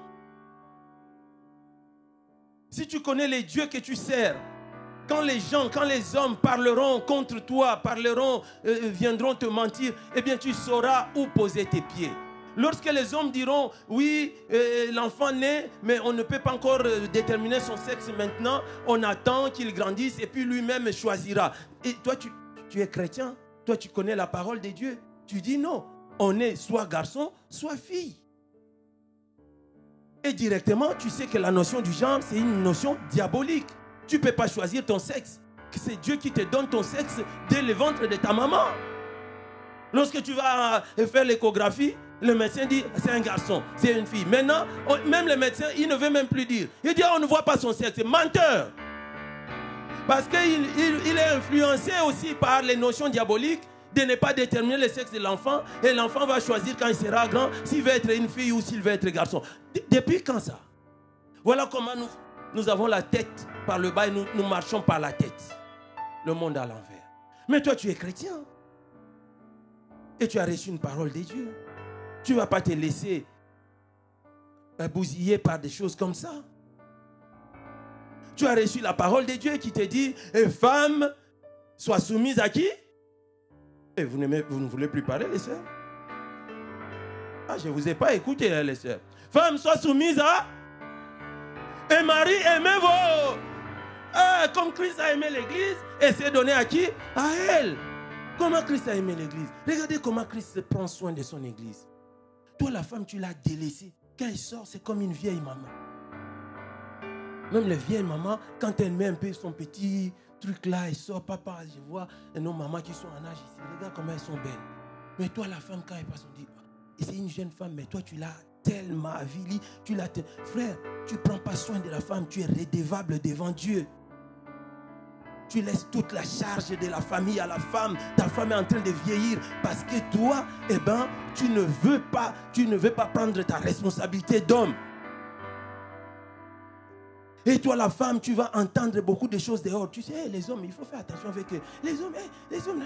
Speaker 2: Si tu connais les dieux que tu sers, quand les gens, quand les hommes parleront contre toi, parleront, euh, viendront te mentir, eh bien tu sauras où poser tes pieds. Lorsque les hommes diront, oui, euh, l'enfant naît, mais on ne peut pas encore euh, déterminer son sexe maintenant, on attend qu'il grandisse et puis lui-même choisira. Et toi, tu es chrétien, toi tu connais la parole de Dieu. Tu dis non, on est soit garçon, soit fille. Et directement, tu sais que la notion du genre, c'est une notion diabolique. Tu ne peux pas choisir ton sexe. C'est Dieu qui te donne ton sexe dès le ventre de ta maman. Lorsque tu vas faire l'échographie, le médecin dit c'est un garçon, c'est une fille. Maintenant, même le médecin, il ne veut même plus dire. Il dit on ne voit pas son sexe. Menteur. Parce qu'il il, est influencé aussi par les notions diaboliques de ne pas déterminer le sexe de l'enfant. Et l'enfant va choisir quand il sera grand s'il veut être une fille ou s'il veut être garçon. Depuis quand ça? Voilà comment nous, avons la tête par le bas et nous, nous marchons par la tête. Le monde à l'envers. Mais toi, tu es chrétien. Et tu as reçu une parole de Dieu. Tu ne vas pas te laisser bousiller par des choses comme ça. Tu as reçu la parole de Dieu qui te dit, et femme, sois soumise à qui? Et vous, vous, ne voulez plus parler, les sœurs? Ah, je ne vous ai pas écouté, hein, les sœurs. Femme, sois soumise à... Et Marie, aimez vos... Ah, comme Christ a aimé l'église, et s'est donné à qui? À elle. Comment Christ a aimé l'église? Regardez comment Christ prend soin de son église. Toi, la femme, tu l'as délaissée. Quand elle sort, c'est comme une vieille maman. Même les vieilles mamans, quand elle met un peu son petit truc là, elle sort, papa, je vois nos mamans qui sont en âge ici. Regarde comment elles sont belles. Mais toi, la femme, quand elle passe, on dit, c'est une jeune femme, mais toi, tu l'as tellement avilie, tu l'as... Frère, tu ne prends pas soin de la femme, tu es redevable devant Dieu. Tu laisses toute la charge de la famille à la femme. Ta femme est en train de vieillir parce que toi, eh ben, tu ne veux pas, tu ne veux pas prendre ta responsabilité d'homme. Et toi, la femme, tu vas entendre beaucoup de choses dehors. Tu sais, les hommes, il faut faire attention avec eux. Les hommes, les hommes.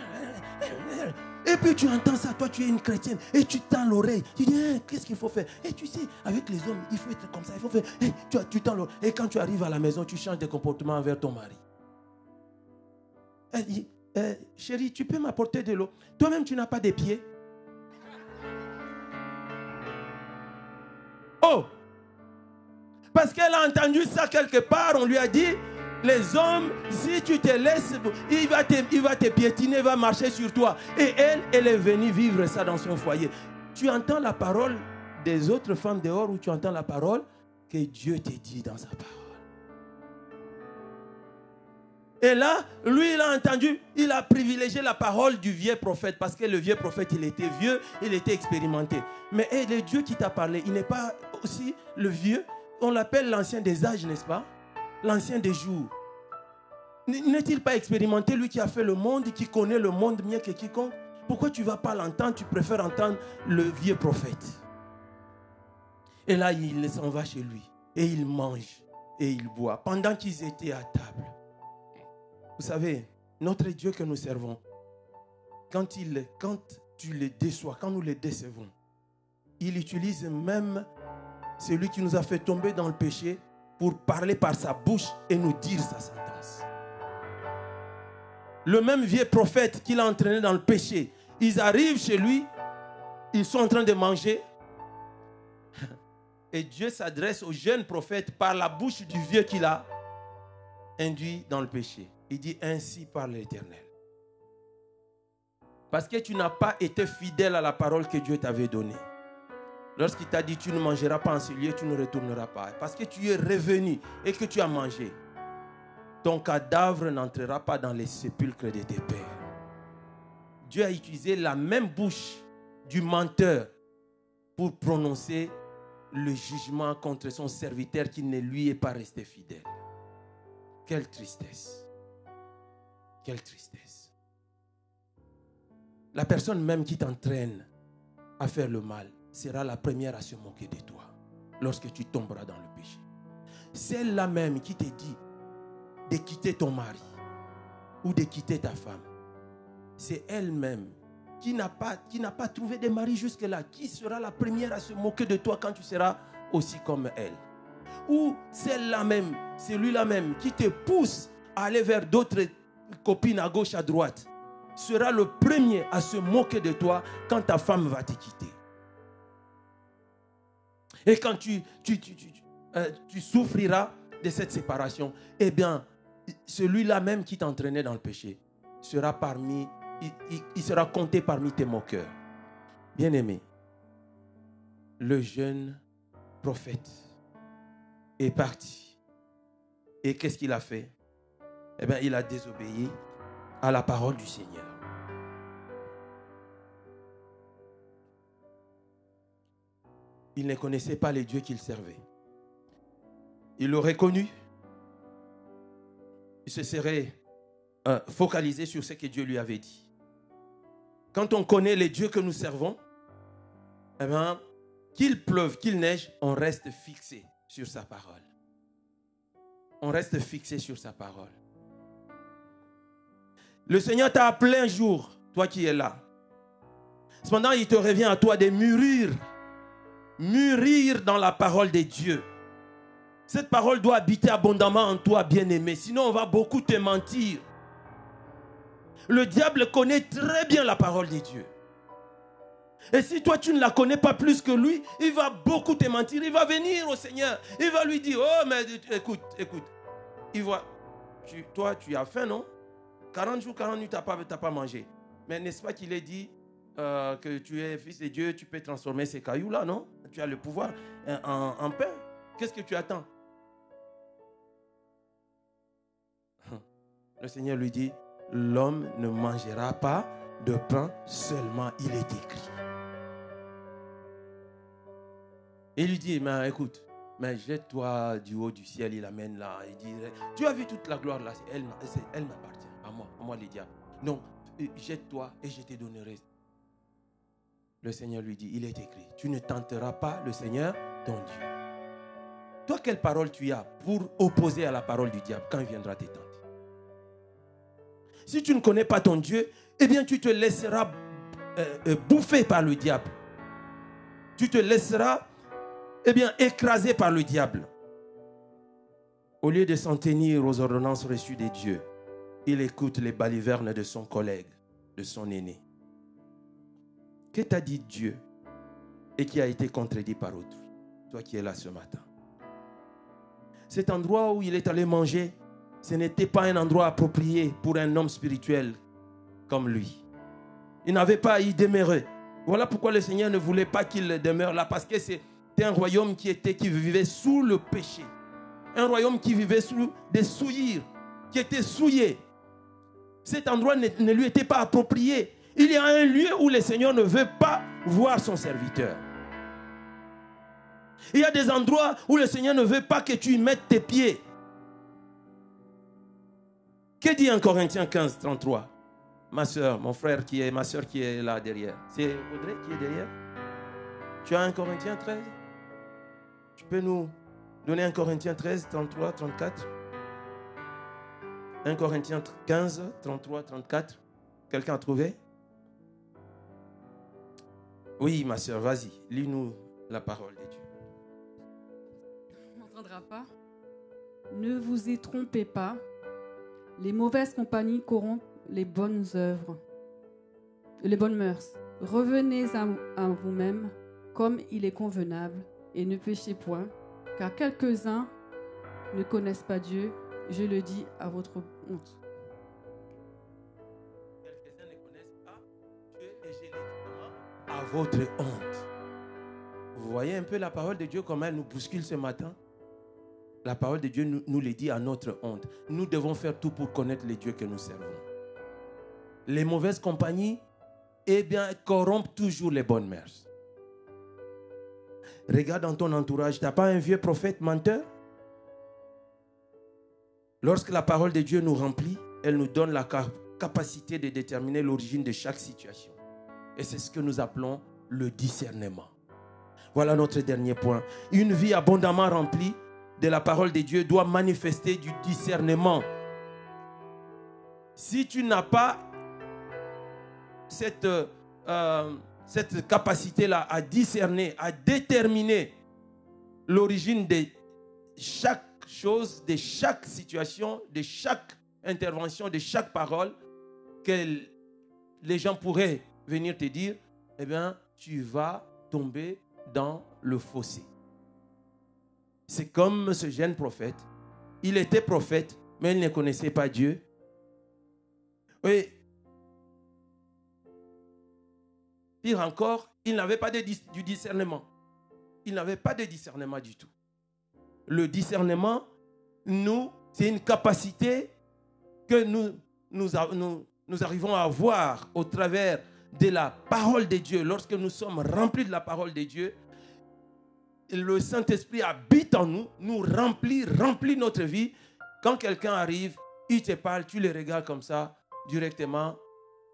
Speaker 2: Et puis tu entends ça, toi, tu es une chrétienne. Et tu tends l'oreille. Tu dis, qu'est-ce qu'il faut faire? Et tu sais, avec les hommes, il faut être comme ça. Il faut faire. Tu, tends l'oreille. Et quand tu arrives à la maison, tu changes de comportement envers ton mari. Dit, eh, chérie, tu peux m'apporter de l'eau. Toi-même, tu n'as pas de pieds. Oh, parce qu'elle a entendu ça quelque part. On lui a dit, les hommes, si tu te laisses, il va te, il va te piétiner, il va marcher sur toi. Et elle, elle est venue vivre ça dans son foyer. Tu entends la parole des autres femmes dehors ou tu entends la parole que Dieu te dit dans sa parole? Et là, lui, il a entendu, il a privilégié la parole du vieux prophète parce que le vieux prophète, il était vieux, il était expérimenté. Mais le Dieu qui t'a parlé, il n'est pas aussi le vieux, on l'appelle l'ancien des âges, n'est-ce pas? L'ancien des jours. N'est-il pas expérimenté, lui qui a fait le monde, qui connaît le monde mieux que quiconque? Pourquoi tu ne vas pas l'entendre? Tu préfères entendre le vieux prophète. Et là, il s'en va chez lui. Et il mange. Et il boit. Pendant qu'ils étaient à table. Vous savez, notre Dieu que nous servons, quand, il, quand tu le déçois, quand nous le décevons, il utilise même celui qui nous a fait tomber dans le péché pour parler par sa bouche et nous dire sa sentence. Le même vieux prophète qui l'a entraîné dans le péché, ils arrivent chez lui, ils sont en train de manger. Et Dieu s'adresse au jeune prophète par la bouche du vieux qu'il a induit dans le péché. Il dit ainsi par l'Éternel. Parce que tu n'as pas été fidèle à la parole que Dieu t'avait donnée. Lorsqu'il t'a dit tu ne mangeras pas en ce lieu, tu ne retourneras pas. Parce que tu es revenu et que tu as mangé. Ton cadavre n'entrera pas dans les sépulcres de tes pères. Dieu a utilisé la même bouche du menteur pour prononcer le jugement contre son serviteur qui ne lui est pas resté fidèle. Quelle tristesse. Quelle tristesse. La personne même qui t'entraîne à faire le mal sera la première à se moquer de toi lorsque tu tomberas dans le péché. Celle-là même qui te dit de quitter ton mari ou de quitter ta femme, c'est elle-même qui n'a pas, trouvé de mari jusque-là, qui sera la première à se moquer de toi quand tu seras aussi comme elle. Ou celle-là même, celui-là même qui te pousse à aller vers d'autres copines à gauche, à droite, sera le premier à se moquer de toi quand ta femme va te quitter. Et quand euh, tu souffriras de cette séparation, eh bien, celui-là même qui t'entraînait dans le péché sera parmi, il, sera compté parmi tes moqueurs. Bien-aimé, le jeune prophète est parti. Et qu'est-ce qu'il a fait? Eh bien, il a désobéi à la parole du Seigneur. Il ne connaissait pas les dieux qu'il servait. Il l'aurait connu. Il se serait euh, focalisé sur ce que Dieu lui avait dit. Quand on connaît les dieux que nous servons, eh bien, qu'il pleuve, qu'il neige, on reste fixé sur sa parole. On reste fixé sur sa parole. Le Seigneur t'a appelé un jour, toi qui es là. Cependant, il te revient à toi de mûrir, mûrir dans la parole de Dieu. Cette parole doit habiter abondamment en toi, bien-aimé. Sinon, on va beaucoup te mentir. Le diable connaît très bien la parole de Dieu. Et si toi, tu ne la connais pas plus que lui, il va beaucoup te mentir. Il va venir au Seigneur. Il va lui dire, oh, mais écoute, écoute. Il va, tu, toi, tu as faim, non? 40 jours, 40 nuits, tu n'as pas, pas mangé. Mais n'est-ce pas qu'il est dit euh, que tu es fils de Dieu, tu peux transformer ces cailloux-là, non? Tu as le pouvoir euh, en pain. Qu'est-ce que tu attends? Le Seigneur lui dit, l'homme ne mangera pas de pain seulement, il est écrit. Il lui dit, mais écoute, mais jette-toi du haut du ciel, il amène là. Il dit, tu as vu toute la gloire là, elle, elle m'appartient, à moi, à moi les diables. Non, euh, jette-toi et je te donnerai. Le Seigneur lui dit, il est écrit, tu ne tenteras pas le Seigneur, ton Dieu. Toi, quelle parole tu as pour opposer à la parole du diable? Quand il viendra t'étendre si tu ne connais pas ton Dieu, eh bien tu te laisseras euh, euh, bouffer par le diable. Tu te laisseras eh bien écraser par le diable. Au lieu de s'en tenir aux ordonnances reçues des dieux, il écoute les balivernes de son collègue, de son aîné. Que t'a dit Dieu et qui a été contredit par autrui Toi qui es là ce matin. Cet endroit où il est allé manger, ce n'était pas un endroit approprié pour un homme spirituel comme lui. Il n'avait pas à y demeurer. Voilà pourquoi le Seigneur ne voulait pas qu'il demeure là, parce que c'était un royaume qui, était, qui vivait sous le péché. Un royaume qui vivait sous des souillures, qui était souillé. Cet endroit ne, ne lui était pas approprié. Il y a un lieu où le Seigneur ne veut pas voir son serviteur. Il y a des endroits où le Seigneur ne veut pas que tu y mettes tes pieds. Que dit en Corinthiens 15, 33 Ma soeur, mon frère qui est, ma soeur qui est là derrière. C'est Audrey qui est derrière. Tu as un Corinthiens 13 Tu peux nous donner un Corinthiens 13, 33, 34 1 Corinthiens 15, 33, 34. Quelqu'un a trouvé? Oui, ma soeur, vas-y, lis-nous la parole de Dieu.
Speaker 3: On n'entendra pas. Ne vous y trompez pas, les mauvaises compagnies corrompent les bonnes œuvres, les bonnes mœurs. Revenez à, vous-même comme il est convenable et ne péchez point, car quelques-uns ne connaissent pas Dieu, je le dis à votre honte.
Speaker 2: Votre honte. Vous voyez un peu la parole de Dieu comme elle nous bouscule ce matin? La parole de Dieu nous, le dit à notre honte. Nous devons faire tout pour connaître les dieux que nous servons. Les mauvaises compagnies eh bien, corrompent toujours les bonnes mœurs. Regarde dans ton entourage, tu n'as pas un vieux prophète menteur? Lorsque la parole de Dieu nous remplit, elle nous donne la capacité de déterminer l'origine de chaque situation. Et c'est ce que nous appelons le discernement. Voilà notre dernier point. Une vie abondamment remplie de la parole de Dieu doit manifester du discernement. Si tu n'as pas cette, euh, cette capacité-là à discerner, à déterminer l'origine de chaque chose, de chaque situation, de chaque intervention, de chaque parole que les gens pourraient venir te dire, eh bien, tu vas tomber dans le fossé. C'est comme ce jeune prophète. Il était prophète, mais il ne connaissait pas Dieu. Oui. Pire encore, il n'avait pas de, du discernement. Il n'avait pas de discernement du tout le discernement, nous, c'est une capacité que nous, nous, nous, arrivons à avoir au travers de la parole de Dieu. Lorsque nous sommes remplis de la parole de Dieu, le Saint-Esprit habite en nous, nous remplit, remplit notre vie. Quand quelqu'un arrive, il te parle, tu le regardes comme ça, directement,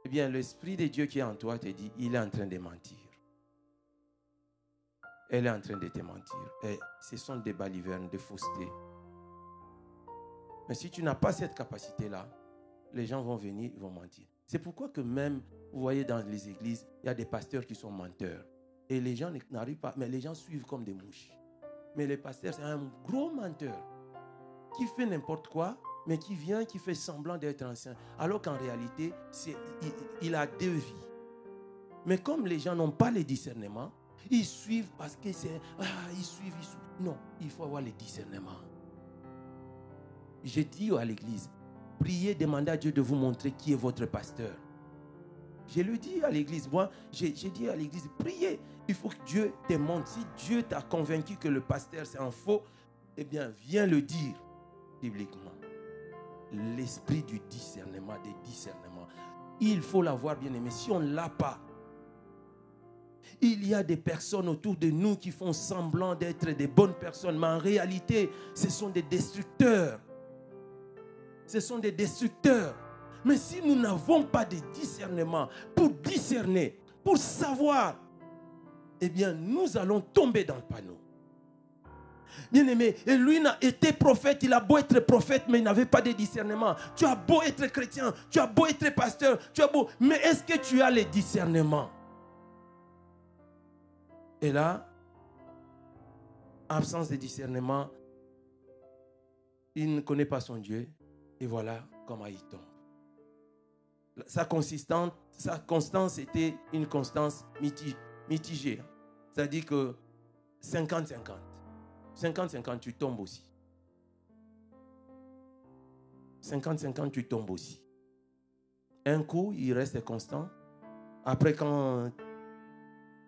Speaker 2: eh bien, l'Esprit de Dieu qui est en toi te dit, il est en train de mentir elle est en train de te mentir. Et ce sont des balivernes, des faussetés. Mais si tu n'as pas cette capacité-là, les gens vont venir, ils vont mentir. C'est pourquoi que même, vous voyez dans les églises, il y a des pasteurs qui sont menteurs. Et les gens n'arrivent pas, mais les gens suivent comme des mouches. Mais le pasteur, c'est un gros menteur qui fait n'importe quoi, mais qui vient, qui fait semblant d'être ancien. Alors qu'en réalité, il, il a deux vies. Mais comme les gens n'ont pas le discernement, ils suivent parce que c'est. Ah, ils suivent, ils suivent. Non, il faut avoir le discernement. J'ai dit à l'église, priez, demandez à Dieu de vous montrer qui est votre pasteur. Je lui dis à l'église, moi, j'ai dit à l'église, priez. Il faut que Dieu te montre. Si Dieu t'a convaincu que le pasteur c'est un faux, eh bien, viens le dire bibliquement. L'esprit du discernement, des discernements. Il faut l'avoir bien aimé. Si on ne l'a pas, il y a des personnes autour de nous qui font semblant d'être des bonnes personnes, mais en réalité, ce sont des destructeurs. Ce sont des destructeurs. Mais si nous n'avons pas de discernement pour discerner, pour savoir, eh bien, nous allons tomber dans le panneau. Bien aimé, et lui n'a été prophète, il a beau être prophète, mais il n'avait pas de discernement. Tu as beau être chrétien, tu as beau être pasteur, tu as beau, mais est-ce que tu as le discernement? Et là, absence de discernement, il ne connaît pas son Dieu. Et voilà comment il tombe. Sa, constance était une constance mitigée. C'est-à-dire que 50-50. 50-50, tu tombes aussi. 50-50, tu tombes aussi. Un coup, il reste constant. Après, quand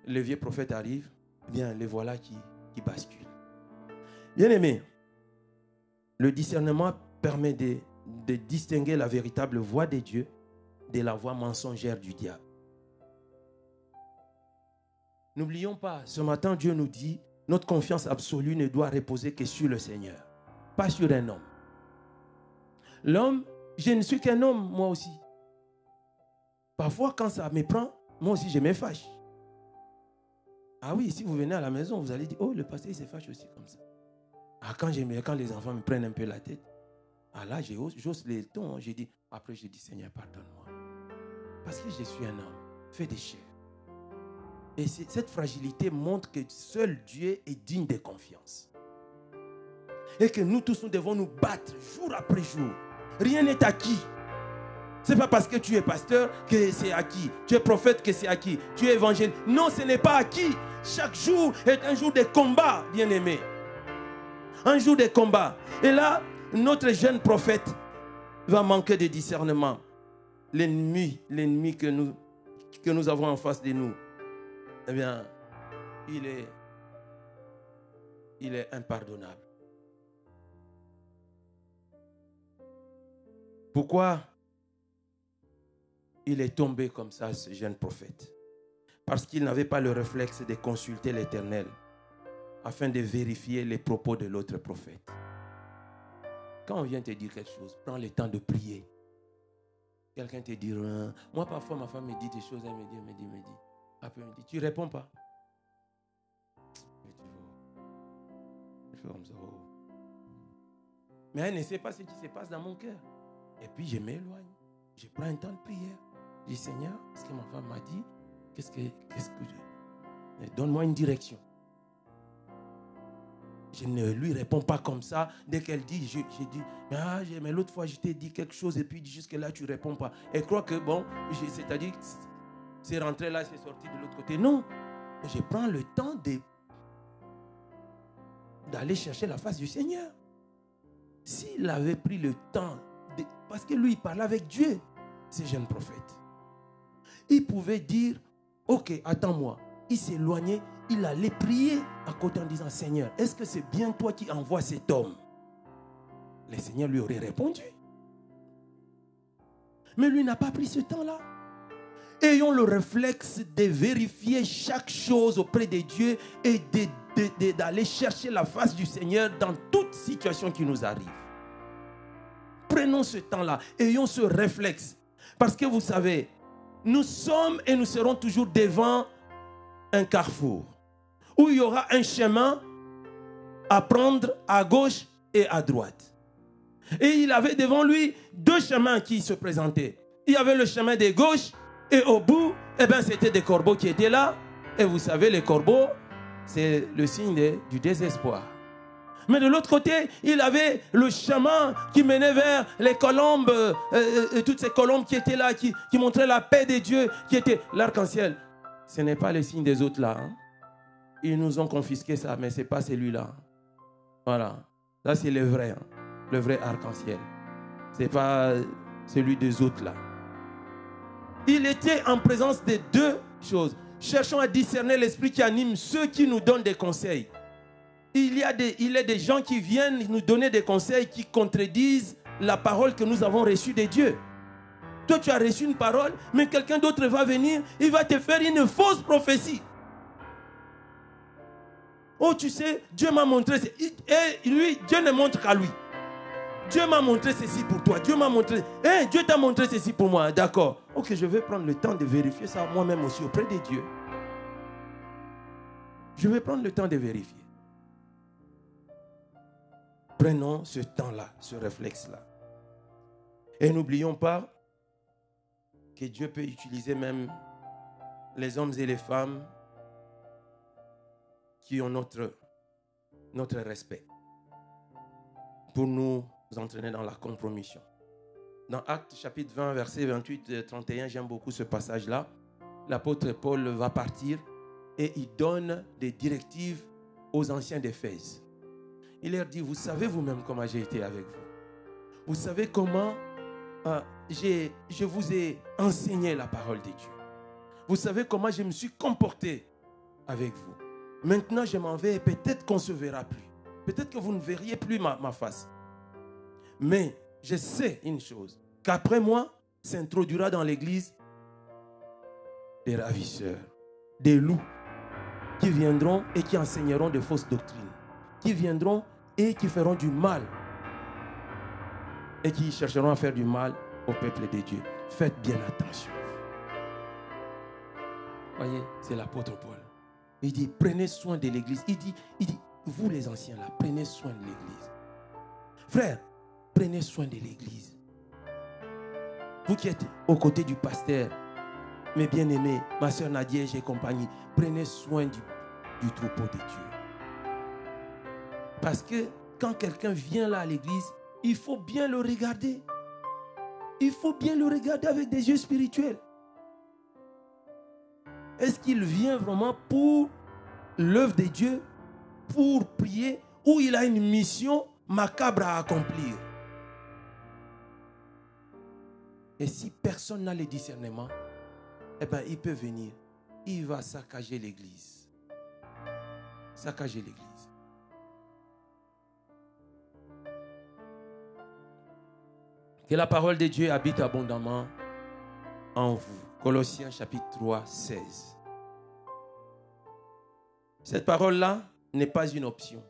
Speaker 2: le vieux prophète arrive, bien, les voilà qui, qui basculent. Bien aimé, le discernement permet de, de distinguer la véritable voix de Dieu de la voix mensongère du diable. N'oublions pas, ce matin, Dieu nous dit, notre confiance absolue ne doit reposer que sur le Seigneur, pas sur un homme. L'homme, je ne suis qu'un homme, moi aussi. Parfois, quand ça me prend, moi aussi, je me fâche. Ah oui, si vous venez à la maison, vous allez dire, oh, le pasteur, il se fâche aussi comme ça. Ah, quand, les enfants me prennent un peu la tête, ah là, j'ose les tons. Hein. Après, j'ai dit, Seigneur, pardonne-moi. Parce que je suis un homme, fait des chairs. Et cette fragilité montre que seul Dieu est digne de confiance. Et que nous tous, nous devons nous battre jour après jour. Rien n'est acquis. Ce n'est pas parce que tu es pasteur que c'est acquis. Tu es prophète que c'est acquis. Tu es évangile. Non, ce n'est pas acquis. Chaque jour est un jour de combat, bien-aimé. Un jour de combat. Et là, notre jeune prophète va manquer de discernement. L'ennemi, l'ennemi que nous, que nous avons en face de nous, eh bien, il est, il est impardonnable. Pourquoi il est tombé comme ça, ce jeune prophète? Parce qu'il n'avait pas le réflexe de consulter l'Éternel afin de vérifier les propos de l'autre prophète. Quand on vient te dire quelque chose, prends le temps de prier. Quelqu'un te dit, rien. moi parfois ma femme me dit des choses, elle me dit, elle me dit, elle me dit. Après, elle me dit, tu réponds pas. Oh. Mais elle ne sait pas ce qui se passe dans mon cœur. Et puis je m'éloigne. Je prends un temps de prière. Je dis, Seigneur, ce que ma femme m'a dit, qu'est-ce que, qu'est-ce que je... Donne-moi une direction. Je ne lui réponds pas comme ça. Dès qu'elle dit, je, dis, ah, mais l'autre fois, je t'ai dit quelque chose et puis jusque-là, tu ne réponds pas. Elle croit que, bon, c'est-à-dire, c'est rentré là, c'est sorti de l'autre côté. Non. Je prends le temps d'aller chercher la face du Seigneur. S'il avait pris le temps, parce que lui, il parlait avec Dieu, ce jeune prophète, il pouvait dire, ok, attends-moi. Il s'éloignait, il allait prier à côté en disant, Seigneur, est-ce que c'est bien toi qui envoies cet homme? Le Seigneur lui aurait répondu. Mais lui n'a pas pris ce temps-là. Ayons le réflexe de vérifier chaque chose auprès de Dieu et d'aller chercher la face du Seigneur dans toute situation qui nous arrive. Prenons ce temps-là, ayons ce réflexe. Parce que vous savez, nous sommes et nous serons toujours devant un carrefour où il y aura un chemin à prendre à gauche et à droite. Et il avait devant lui deux chemins qui se présentaient. Il y avait le chemin de gauche et au bout, eh ben, c'était des corbeaux qui étaient là. Et vous savez, les corbeaux, c'est le signe du désespoir. Mais de l'autre côté, il avait le chemin qui menait vers les colombes, euh, euh, toutes ces colombes qui étaient là, qui, montraient la paix de Dieu, qui était l'arc-en-ciel. Ce n'est pas le signe des autres là. Hein. Ils nous ont confisqué ça, mais ce n'est pas celui-là. Voilà. Là, c'est le vrai. Hein. Le vrai arc-en-ciel. Ce n'est pas celui des autres là. Il était en présence de deux choses. Cherchons à discerner l'esprit qui anime ceux qui nous donnent des conseils. Il y, a des, il y a des gens qui viennent nous donner des conseils qui contredisent la parole que nous avons reçue de Dieu. Toi, tu as reçu une parole, mais quelqu'un d'autre va venir, il va te faire une fausse prophétie. Oh, tu sais, Dieu m'a montré. Et lui, Dieu ne montre qu'à lui. Dieu m'a montré ceci pour toi. Dieu m'a montré. Eh, Dieu t'a montré ceci pour moi. D'accord. Ok, je vais prendre le temps de vérifier ça moi-même aussi auprès de Dieu. Je vais prendre le temps de vérifier. Prenons ce temps-là, ce réflexe-là. Et n'oublions pas que Dieu peut utiliser même les hommes et les femmes qui ont notre, notre respect pour nous entraîner dans la compromission. Dans Actes chapitre 20, verset 28 et 31, j'aime beaucoup ce passage-là. L'apôtre Paul va partir et il donne des directives aux anciens d'Éphèse. Il leur dit, vous savez vous-même comment j'ai été avec vous. Vous savez comment euh, je vous ai enseigné la parole de Dieu. Vous savez comment je me suis comporté avec vous. Maintenant, je m'en vais et peut-être qu'on ne se verra plus. Peut-être que vous ne verriez plus ma, ma face. Mais je sais une chose, qu'après moi, s'introduira dans l'église des ravisseurs, des loups, qui viendront et qui enseigneront de fausses doctrines, qui viendront et qui feront du mal et qui chercheront à faire du mal au peuple de Dieu. Faites bien attention. Voyez, c'est l'apôtre Paul. Il dit, prenez soin de l'église. Il dit, il dit, vous les anciens là, prenez soin de l'église. Frère, prenez soin de l'église. Vous qui êtes aux côtés du pasteur, mes bien-aimés, ma soeur Nadia et compagnie, prenez soin du troupeau de Dieu. Parce que quand quelqu'un vient là à l'église, il faut bien le regarder. Il faut bien le regarder avec des yeux spirituels. Est-ce qu'il vient vraiment pour l'œuvre de Dieu, pour prier, ou il a une mission macabre à accomplir? Et si personne n'a le discernement, eh bien, il peut venir. Il va saccager l'église. Saccager l'église. Que la parole de Dieu habite abondamment en vous. Colossiens chapitre 3, 16. Cette parole-là n'est pas une option.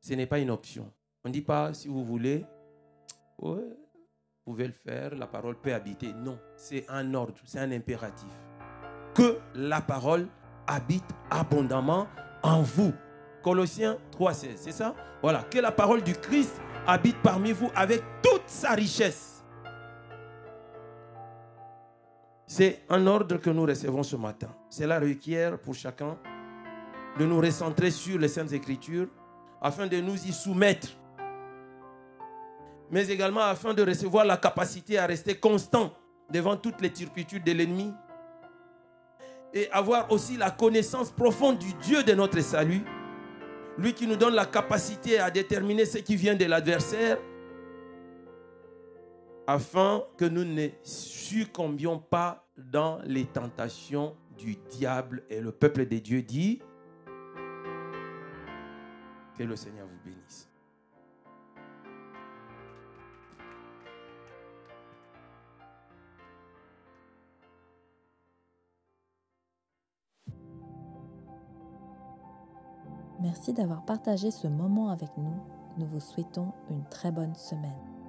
Speaker 2: Ce n'est pas une option. On ne dit pas si vous voulez, vous pouvez le faire, la parole peut habiter. Non, c'est un ordre, c'est un impératif. Que la parole habite abondamment en vous. Colossiens 3,16, c'est ça? Voilà, que la parole du Christ habite parmi vous avec toute sa richesse. C'est un ordre que nous recevons ce matin. Cela requiert pour chacun de nous recentrer sur les Saintes Écritures afin de nous y soumettre, mais également afin de recevoir la capacité à rester constant devant toutes les turpitudes de l'ennemi et avoir aussi la connaissance profonde du Dieu de notre salut, lui qui nous donne la capacité à déterminer ce qui vient de l'adversaire, afin que nous ne succombions pas dans les tentations du diable. Et le peuple de Dieu dit, que le Seigneur vous bénisse.
Speaker 1: Merci d'avoir partagé ce moment avec nous. Nous vous souhaitons une très bonne semaine.